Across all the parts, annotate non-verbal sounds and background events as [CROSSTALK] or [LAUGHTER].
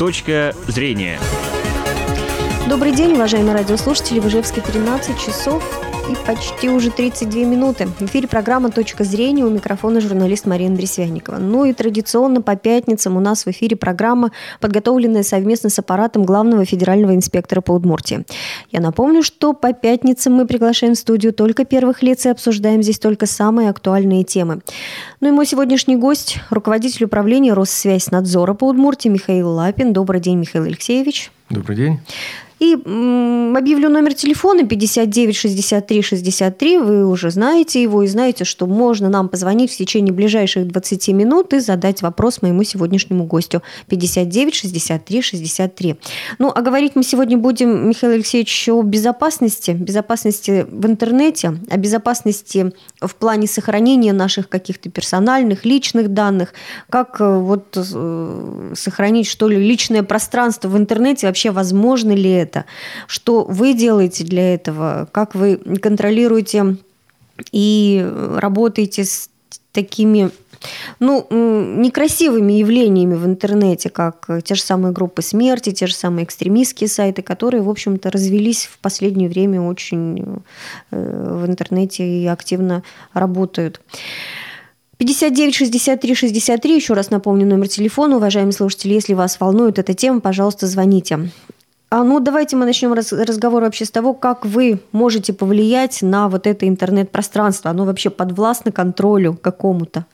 Точка зрения. Добрый день, уважаемые радиослушатели. В Ижевске 13 часов и почти уже 32 минуты. В эфире программа «Точка зрения». У микрофона журналист Марина Дресвяникова. Ну и традиционно по пятницам у нас в эфире программа, подготовленная совместно с аппаратом главного федерального инспектора по Удмуртии. Я напомню, что по пятницам мы приглашаем в студию только первых лиц и обсуждаем здесь только самые актуальные темы. Ну и мой сегодняшний гость – руководитель управления Россвязь-надзора по Удмуртии Михаил Лапин. Добрый день, Михаил Алексеевич. Добрый день. И объявлю номер телефона 59 63 63. Вы уже знаете его и знаете, что можно нам позвонить в течение ближайших 20 минут и задать вопрос моему сегодняшнему гостю. 59 63 63. Ну, а говорить мы сегодня будем, Михаил Алексеевич, о безопасности. Безопасности в интернете, о безопасности в плане сохранения наших каких-то персональных, личных данных. Как э, вот э, сохранить, что ли, личное пространство в интернете, вообще возможно ли это? Это? Что вы делаете для этого? Как вы контролируете и работаете с такими ну, некрасивыми явлениями в интернете, как те же самые группы смерти, те же самые экстремистские сайты, которые, в общем-то, развелись в последнее время очень э, в интернете и активно работают. 59 63 63, еще раз напомню номер телефона, уважаемые слушатели, если вас волнует эта тема, пожалуйста, звоните. А ну давайте мы начнем раз, разговор вообще с того, как вы можете повлиять на вот это интернет-пространство. Оно вообще подвластно контролю какому-то.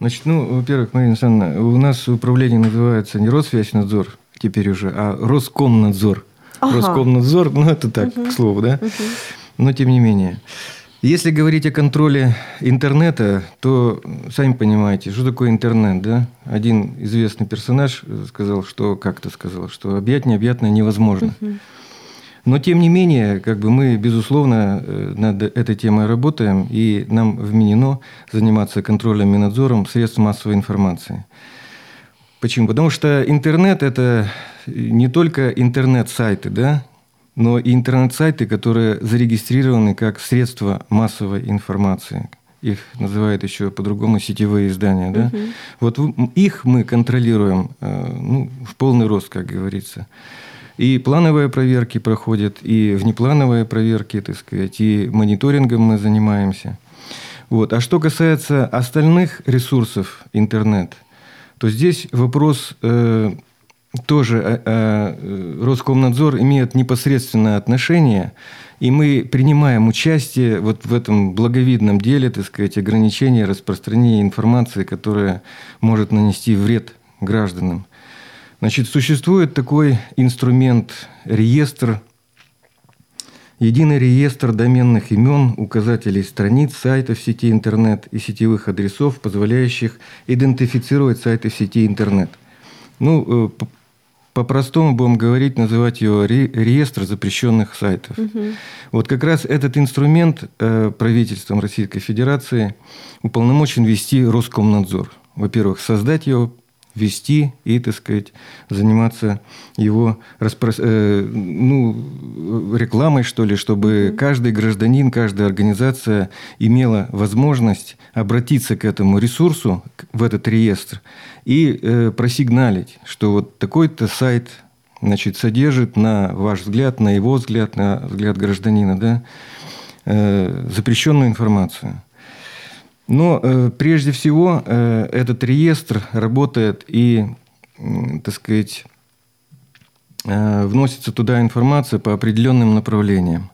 Значит, ну, во-первых, Марина Александровна, у нас управление называется не Росвязьнадзор теперь уже, а Роскомнадзор. Ага. Роскомнадзор, ну, это так, угу. к слову, да? Угу. Но тем не менее. Если говорить о контроле интернета, то сами понимаете, что такое интернет, да? Один известный персонаж сказал, что как-то сказал, что объять необъятное невозможно. Но тем не менее, как бы мы, безусловно, э, над этой темой работаем, и нам вменено заниматься контролем и надзором средств массовой информации. Почему? Потому что интернет – это не только интернет-сайты, да, но и интернет-сайты, которые зарегистрированы как средства массовой информации. Их называют еще по-другому сетевые издания. Да? Угу. Вот их мы контролируем э, ну, в полный рост, как говорится. И плановые проверки проходят, и внеплановые проверки, так сказать, и мониторингом мы занимаемся. Вот. А что касается остальных ресурсов интернет, то здесь вопрос э, тоже э, э, Роскомнадзор имеет непосредственное отношение, и мы принимаем участие вот в этом благовидном деле, так сказать, ограничения распространения информации, которая может нанести вред гражданам. Значит, существует такой инструмент, реестр, единый реестр доменных имен, указателей страниц, сайтов сети интернет и сетевых адресов, позволяющих идентифицировать сайты сети интернет. Ну, э, по-простому будем говорить, называть его ре реестр запрещенных сайтов. Угу. Вот как раз этот инструмент э, правительством Российской Федерации уполномочен вести Роскомнадзор. Во-первых, создать его, вести и, так сказать, заниматься его распро... э, ну, рекламой, что ли, чтобы mm каждый гражданин, каждая организация имела возможность обратиться к этому ресурсу, в этот реестр, и э, просигналить, что вот такой-то сайт значит, содержит, на ваш взгляд, на его взгляд, на взгляд гражданина, да, э, запрещенную информацию. Но э, прежде всего э, этот реестр работает и, э, так сказать, э, вносится туда информация по определенным направлениям.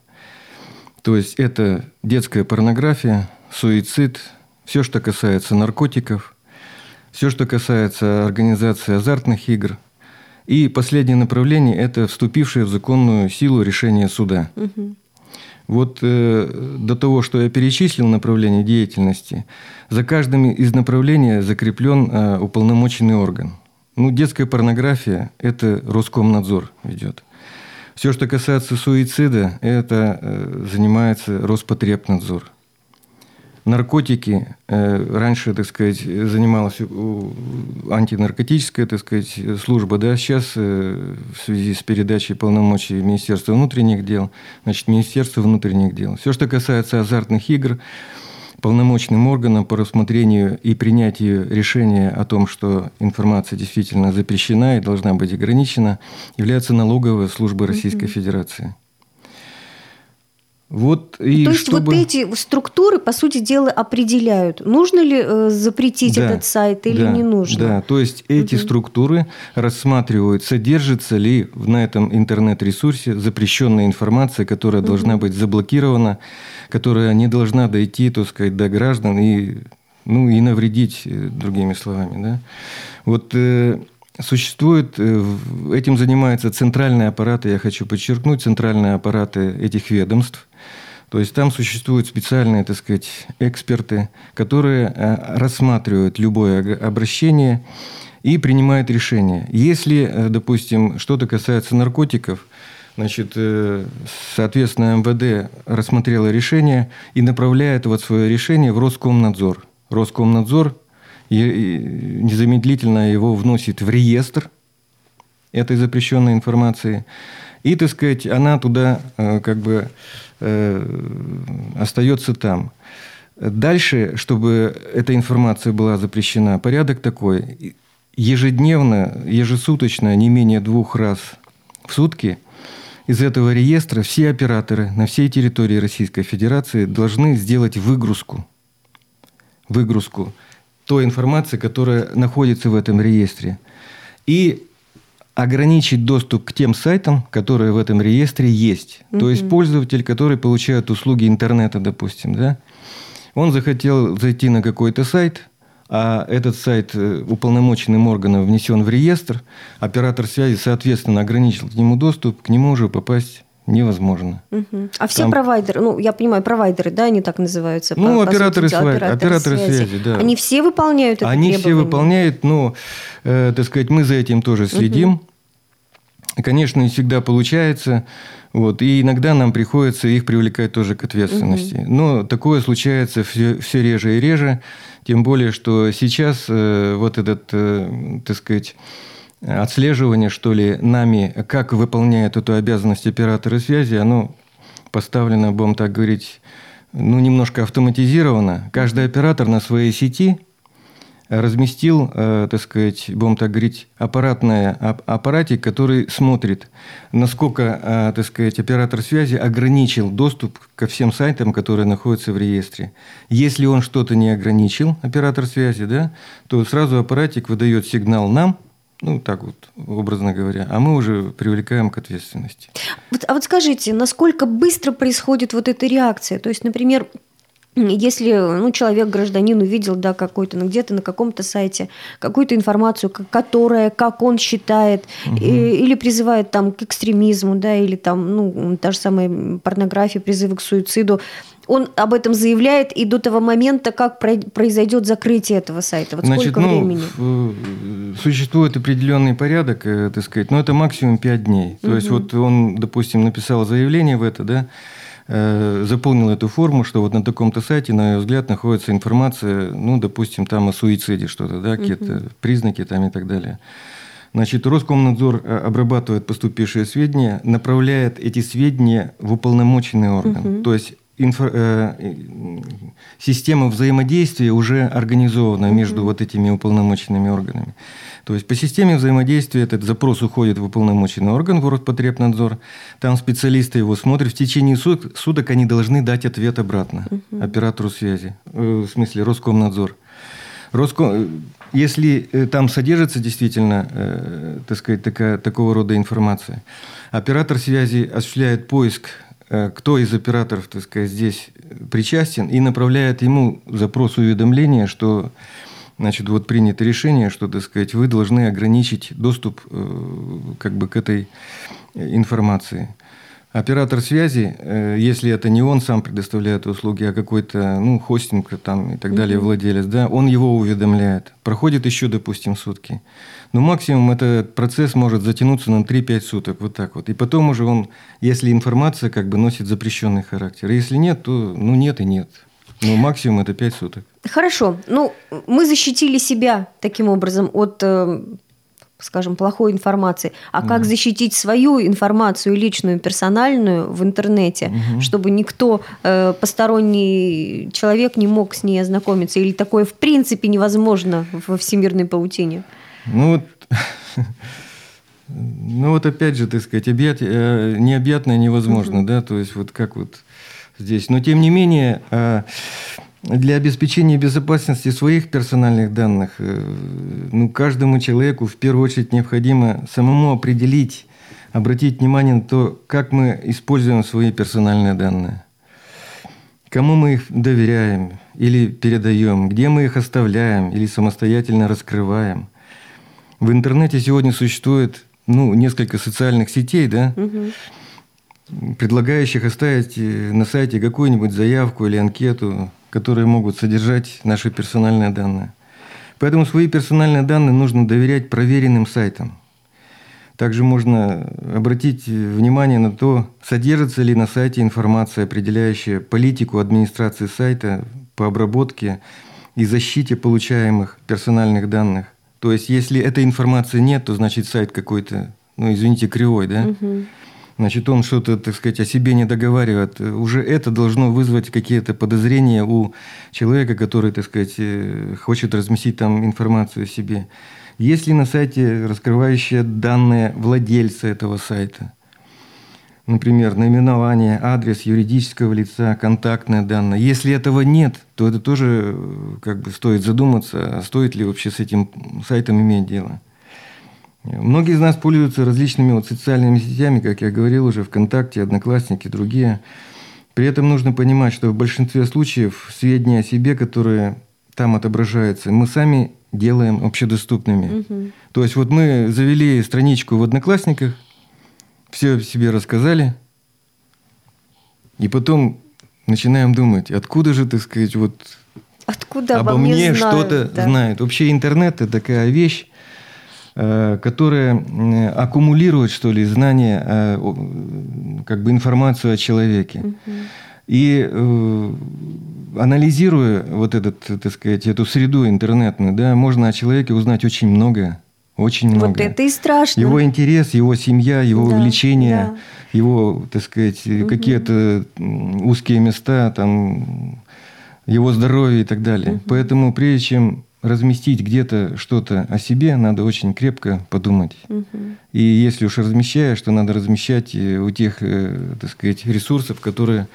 То есть это детская порнография, суицид, все, что касается наркотиков, все, что касается организации азартных игр. И последнее направление – это вступившее в законную силу решение суда. Угу. Вот э, до того, что я перечислил направление деятельности, за каждым из направлений закреплен э, уполномоченный орган. Ну, детская порнография – это Роскомнадзор ведет. Все, что касается суицида, это э, занимается Роспотребнадзор – наркотики. Э, раньше, так сказать, занималась антинаркотическая, так сказать, служба, да, сейчас э, в связи с передачей полномочий Министерства внутренних дел, значит, Министерство внутренних дел. Все, что касается азартных игр, полномочным органом по рассмотрению и принятию решения о том, что информация действительно запрещена и должна быть ограничена, является налоговая служба Российской mm-hmm. Федерации. Вот и То есть чтобы... вот эти структуры, по сути дела, определяют, нужно ли э, запретить да, этот сайт или да, не нужно. Да, то есть эти угу. структуры рассматривают, содержится ли на этом интернет-ресурсе запрещенная информация, которая угу. должна быть заблокирована, которая не должна дойти, так сказать, до граждан и, ну, и навредить, э, другими словами. Да? Вот э, Существует, э, этим занимаются центральные аппараты, я хочу подчеркнуть, центральные аппараты этих ведомств. То есть там существуют специальные, так сказать, эксперты, которые э, рассматривают любое обращение и принимают решение. Если, э, допустим, что-то касается наркотиков, значит, соответственно, МВД рассмотрело решение и направляет вот свое решение в Роскомнадзор. Роскомнадзор незамедлительно его вносит в реестр этой запрещенной информации. И, так сказать, она туда э, как бы э, остается там. Дальше, чтобы эта информация была запрещена, порядок такой. Ежедневно, ежесуточно, не менее двух раз в сутки из этого реестра все операторы на всей территории Российской Федерации должны сделать выгрузку. Выгрузку той информации, которая находится в этом реестре. И ограничить доступ к тем сайтам, которые в этом реестре есть. Угу. То есть пользователь, который получает услуги интернета, допустим, да, он захотел зайти на какой-то сайт, а этот сайт э, уполномоченным органом внесен в реестр, оператор связи, соответственно, ограничил к нему доступ, к нему уже попасть невозможно. Угу. А все Там... провайдеры, ну, я понимаю, провайдеры, да, они так называются? Ну, по, операторы, по сути, связи, операторы, операторы связи. связи, да. Они все выполняют это Они требование? все выполняют, но, э, так сказать, мы за этим тоже следим. Угу. Конечно, не всегда получается. Вот, и иногда нам приходится их привлекать тоже к ответственности. Угу. Но такое случается все, все реже и реже. Тем более, что сейчас э, вот этот, э, так сказать, отслеживание, что ли, нами, как выполняет эту обязанность операторы связи, оно поставлено, будем так говорить, ну, немножко автоматизировано. Каждый оператор на своей сети разместил, э, так сказать, будем так говорить, аппаратное, аппаратик, который смотрит, насколько, э, так сказать, оператор связи ограничил доступ ко всем сайтам, которые находятся в реестре. Если он что-то не ограничил, оператор связи, да, то сразу аппаратик выдает сигнал нам – ну, так вот, образно говоря. А мы уже привлекаем к ответственности. Вот, а вот скажите, насколько быстро происходит вот эта реакция? То есть, например, если ну, человек, гражданин, увидел да, какой-то, ну, где-то на каком-то сайте какую-то информацию, которая, как он считает, угу. и, или призывает там, к экстремизму, да, или там, ну, та же самая порнография, призывы к суициду, он об этом заявляет и до того момента, как произойдет закрытие этого сайта? Вот Значит, сколько ну, времени? Существует определенный порядок, э, так сказать, но это максимум 5 дней. То угу. есть вот он, допустим, написал заявление в это, да, э, заполнил эту форму, что вот на таком-то сайте, на ее взгляд, находится информация, ну, допустим, там о суициде что-то, да, какие-то угу. признаки там и так далее. Значит, Роскомнадзор э, обрабатывает поступившие сведения, направляет эти сведения в уполномоченный орган. Угу. То есть инфо, э, система взаимодействия уже организована между вот этими уполномоченными органами. То есть по системе взаимодействия этот запрос уходит в уполномоченный орган, в Роспотребнадзор. Там специалисты его смотрят. В течение суток, суток они должны дать ответ обратно угу. оператору связи. Э, в смысле, Роскомнадзор. Роском... Если э, там содержится действительно, э, так сказать, такая, такого рода информация, оператор связи осуществляет поиск Э, кто из операторов, так сказать, здесь причастен, и направляет ему запрос уведомления, что значит, вот принято решение, что, так сказать, вы должны ограничить доступ э, как бы к этой информации. Оператор связи, э, если это не он сам предоставляет услуги, а какой-то ну, хостинг там, и так далее, mm-hmm. владелец, да, он его уведомляет. Проходит еще, допустим, сутки. Но максимум этот процесс может затянуться на 3-5 суток, вот так вот. И потом уже он, если информация как бы носит запрещенный характер. Если нет, то ну нет и нет. Но максимум это 5 суток. Хорошо. Ну, мы защитили себя таким образом от э, скажем, плохой информации, а как защитить свою информацию личную, персональную в интернете, угу. чтобы никто э, посторонний человек не мог с ней ознакомиться, или такое в принципе невозможно во всемирной паутине? Ну вот, [LAUGHS] ну вот опять же, так сказать, объят, э, необъятное невозможно, угу. да, то есть вот как вот здесь. Но тем не менее, э, для обеспечения безопасности своих персональных данных, э, ну, каждому человеку в первую очередь необходимо самому определить, обратить внимание на то, как мы используем свои персональные данные. Кому мы их доверяем или передаем, где мы их оставляем или самостоятельно раскрываем. В интернете сегодня существует ну, несколько социальных сетей, да, угу. предлагающих оставить э, на сайте какую-нибудь заявку или анкету, которые могут содержать наши персональные данные. Поэтому свои персональные данные нужно доверять проверенным сайтам. Также можно обратить внимание на то, содержится ли на сайте информация, определяющая политику администрации сайта по обработке и защите получаемых персональных данных. То есть, если этой информации нет, то значит сайт какой-то, ну, извините, кривой, да? Угу значит, он что-то, так сказать, о себе не договаривает, уже это должно вызвать какие-то подозрения у человека, который, так сказать, э, хочет разместить там информацию о себе. Есть ли на сайте раскрывающие данные владельца этого сайта? Например, наименование, адрес юридического лица, контактные данные. Если этого нет, то это тоже э, как бы стоит задуматься, а стоит ли вообще с этим сайтом иметь дело. Многие из нас пользуются различными вот социальными сетями, как я говорил уже, ВКонтакте, Одноклассники, другие. При этом нужно понимать, что в большинстве случаев сведения о себе, которые там отображаются, мы сами делаем общедоступными. Угу. То есть вот мы завели страничку в Одноклассниках, все о себе рассказали, и потом начинаем думать, откуда же, так сказать, вот Откуда обо мне что-то да. знает. Вообще интернет – это такая вещь, которые аккумулируют, что ли, знания, э, как бы информацию о человеке. И э, анализируя вот этот, так сказать, эту среду интернетную, да, можно о человеке узнать очень многое. Очень много. Вот это и страшно. Его интерес, его семья, его да, увлечения, да. его, так сказать, угу. какие-то узкие места, там, его здоровье и так далее. Угу. Поэтому прежде чем разместить где-то что-то о себе, надо очень крепко подумать. Угу. И если уж размещаешь, то надо размещать э, у тех, э, так сказать, ресурсов, которые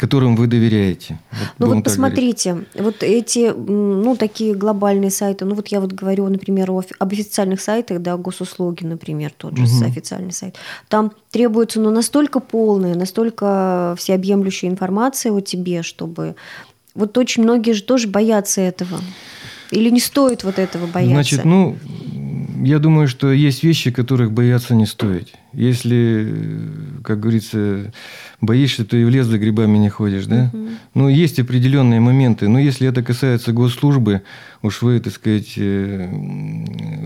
которым вы доверяете. Вот ну вот посмотрите, говорить. вот эти, ну, такие глобальные сайты, ну вот я вот говорю, например, об официальных сайтах, да, госуслуги, например, тот же угу. официальный сайт. Там требуется, ну, настолько полная, настолько всеобъемлющая информация о тебе, чтобы... Вот очень многие же тоже боятся этого. Или не стоит вот этого бояться? Значит, ну, я думаю, что есть вещи, которых бояться не стоит. Если, как говорится, боишься, то и в лес за грибами не ходишь, да? Угу. Ну, есть определенные моменты. Но если это касается госслужбы, уж вы, так сказать, э,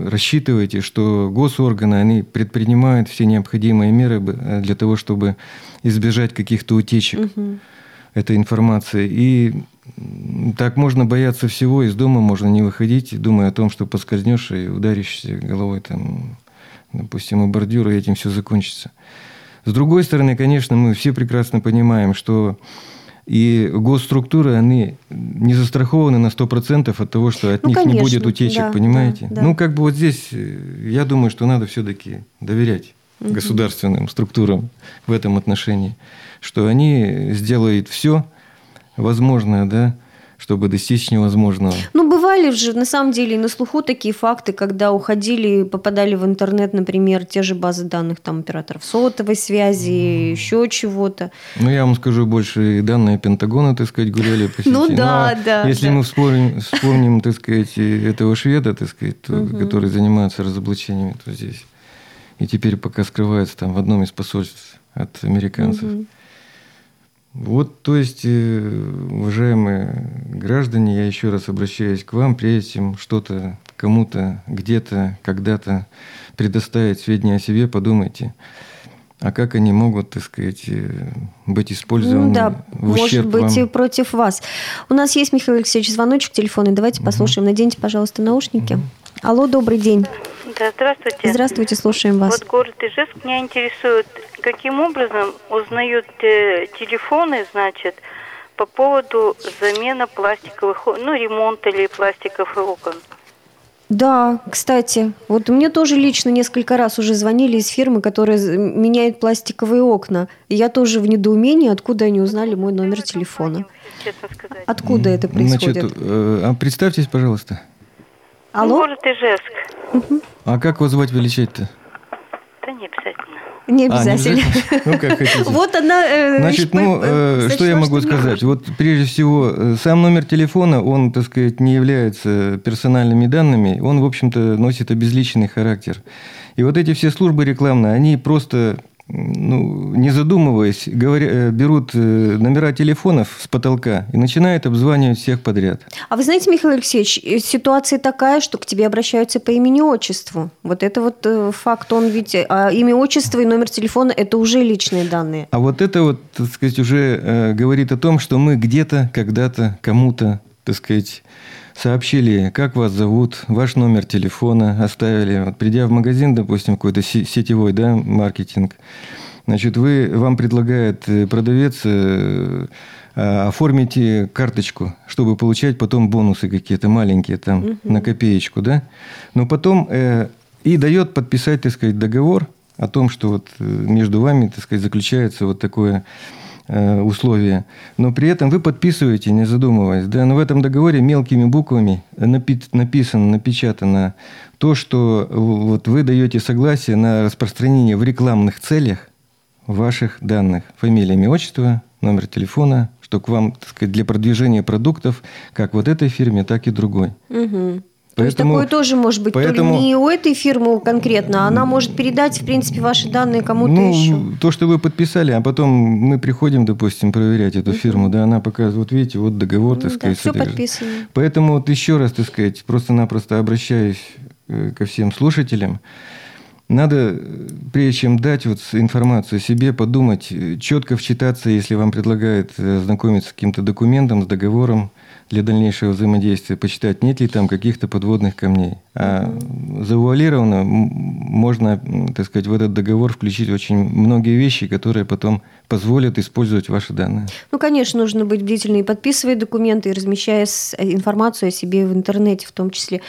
рассчитываете, что госорганы, они предпринимают все необходимые меры для того, чтобы избежать каких-то утечек. Угу этой информации. И так можно бояться всего, из дома можно не выходить, думая о том, что поскользнешь и ударишься головой, там, допустим, у бордюра, и этим все закончится. С другой стороны, конечно, мы все прекрасно понимаем, что и госструктуры, они не застрахованы на 100% от того, что от ну, них конечно, не будет утечек, да, понимаете? Да, да. Ну, как бы вот здесь, э, я думаю, что надо все-таки доверять угу. государственным структурам в этом отношении что они сделают все возможное, да, чтобы достичь невозможного. Ну, бывали же, на самом деле, на слуху такие факты, когда уходили, попадали в интернет, например, те же базы данных там операторов сотовой связи, mm. еще чего-то. Ну, я вам скажу, больше данные Пентагона, так сказать, гуляли по [LAUGHS] сети. Ну, да, ну, да. Если мы вспомним, вспомним, так сказать, этого шведа, так сказать, который занимается разоблачениями, то здесь. И теперь пока скрывается там в одном из посольств от американцев. Вот, то есть, э, уважаемые граждане, я еще раз обращаюсь к вам, прежде чем что-то кому-то, где-то, когда-то предоставить сведения о себе, подумайте, а как они могут, так сказать, э, быть использованы ну, да, в ущерб может быть, вам? и против вас. У нас есть, Михаил Алексеевич, звоночек телефонный. Давайте угу. послушаем. Наденьте, пожалуйста, наушники. Угу. Алло, добрый день. Да, здравствуйте. Здравствуйте, слушаем вас. Вот город Ижевск меня интересует, каким образом узнают э, телефоны, значит, по поводу замены пластиковых, ну, ремонта или пластиковых окон. Да, кстати, вот мне тоже лично несколько раз уже звонили из фирмы, которая меняет пластиковые окна. И я тоже в недоумении, откуда они узнали мой номер телефона. Честно сказать. Откуда это происходит? Значит, э, представьтесь, пожалуйста. Алло? Город Ижевск. А как вас звать величать-то? Да не обязательно. Не обязательно. А, не ну, как хотите. Вот она... Э, Значит, ну, э, что я могу сказать? Вот прежде всего, э, сам номер телефона, он, так сказать, не является персональными данными, он, в общем-то, носит обезличенный характер. И вот эти все службы рекламные, они просто ну, не задумываясь, говоря, э, берут э, номера телефонов с потолка и начинают обзванивать всех подряд. А вы знаете, Михаил Алексеевич, э, ситуация такая, что к тебе обращаются по имени-отчеству. Вот это вот факт, он ведь... А имя, отчество и номер телефона – это уже личные данные. А вот это вот, так сказать, уже говорит о том, что мы где-то, когда-то, кому-то, так сказать, сообщили, как вас зовут, ваш номер телефона оставили. Вот придя в магазин, допустим, какой-то сетевой да, маркетинг, значит, вы, вам предлагает э, продавец э, а, оформите карточку, чтобы получать потом бонусы какие-то маленькие там угу. на копеечку, да. Но потом э, и дает подписать, так сказать, договор о том, что вот э, между вами, так сказать, заключается вот такое Э, условия, но при этом вы подписываете, не задумываясь. Да, но в этом договоре мелкими буквами написано, напечатано то, что вот вы даете согласие на распространение в рекламных целях ваших данных. Фамилия, имя, отчество, номер телефона, что к вам, так сказать, для продвижения продуктов, как вот этой фирме, так и другой. Угу. То Поэтому, есть такое тоже может быть поэтому, то ли не у этой фирмы конкретно, а она может передать, в принципе, ваши данные кому-то ну, еще. То, что вы подписали, а потом мы приходим, допустим, проверять эту фирму, да, она показывает, вот видите, вот договор, так ну, сказать. Да, все подписано. Поэтому вот еще раз, так сказать, просто-напросто обращаюсь э, ко всем слушателям, надо, прежде чем дать вот информацию себе, подумать, э, четко вчитаться, если вам предлагают э, знакомиться с каким-то документом, с договором, для дальнейшего взаимодействия, почитать, нет ли там каких-то подводных камней. А завуалированно можно, так сказать, в этот договор включить очень многие вещи, которые потом позволят использовать ваши данные. Ну, конечно, нужно быть бдительным и подписывая документы, и размещая информацию о себе в интернете в том числе.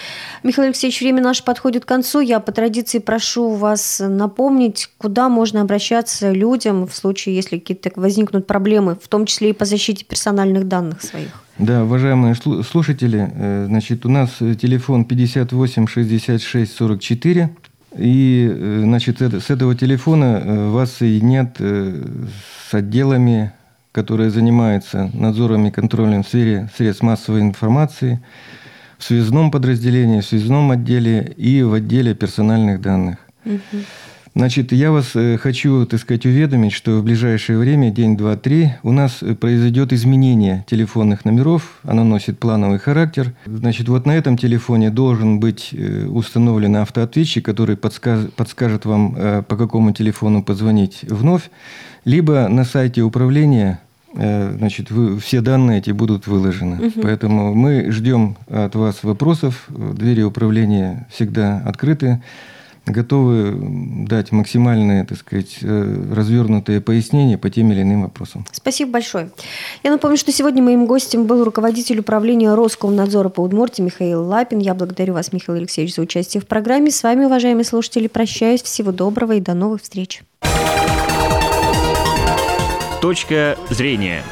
Михаил Алексеевич, время наше подходит к концу. Я по традиции прошу вас напомнить, куда можно обращаться людям в случае, если какие-то возникнут проблемы, в том числе и по защите персональных данных своих. Да, уважаемые слушатели, э, значит, у нас телефон 58 66 44. И, э, значит, с этого телефона э, вас соединят с отделами, которые занимаются надзором и контролем в сфере средств массовой информации, в связном подразделении, в связном отделе и в отделе персональных данных. Угу. Значит, я вас э, хочу, так сказать, уведомить, что в ближайшее время, день, два, три, у нас э, произойдет изменение телефонных номеров. Оно носит плановый характер. Значит, вот на этом телефоне должен быть э, установлен автоответчик, который подскажет, подскажет вам, по какому телефону позвонить вновь. Либо на сайте управления значит, вы, все данные эти будут выложены. Угу. Поэтому мы ждем от вас вопросов. Двери управления всегда открыты готовы дать максимальные, так сказать, э, развернутые пояснения по тем или иным вопросам. Спасибо большое. Я напомню, что сегодня моим гостем был руководитель управления Роскомнадзора по Удмуртии Михаил Лапин. Я благодарю вас, Михаил Алексеевич, за участие в программе. С вами, уважаемые слушатели, прощаюсь. Всего доброго и до новых встреч. Точка зрения.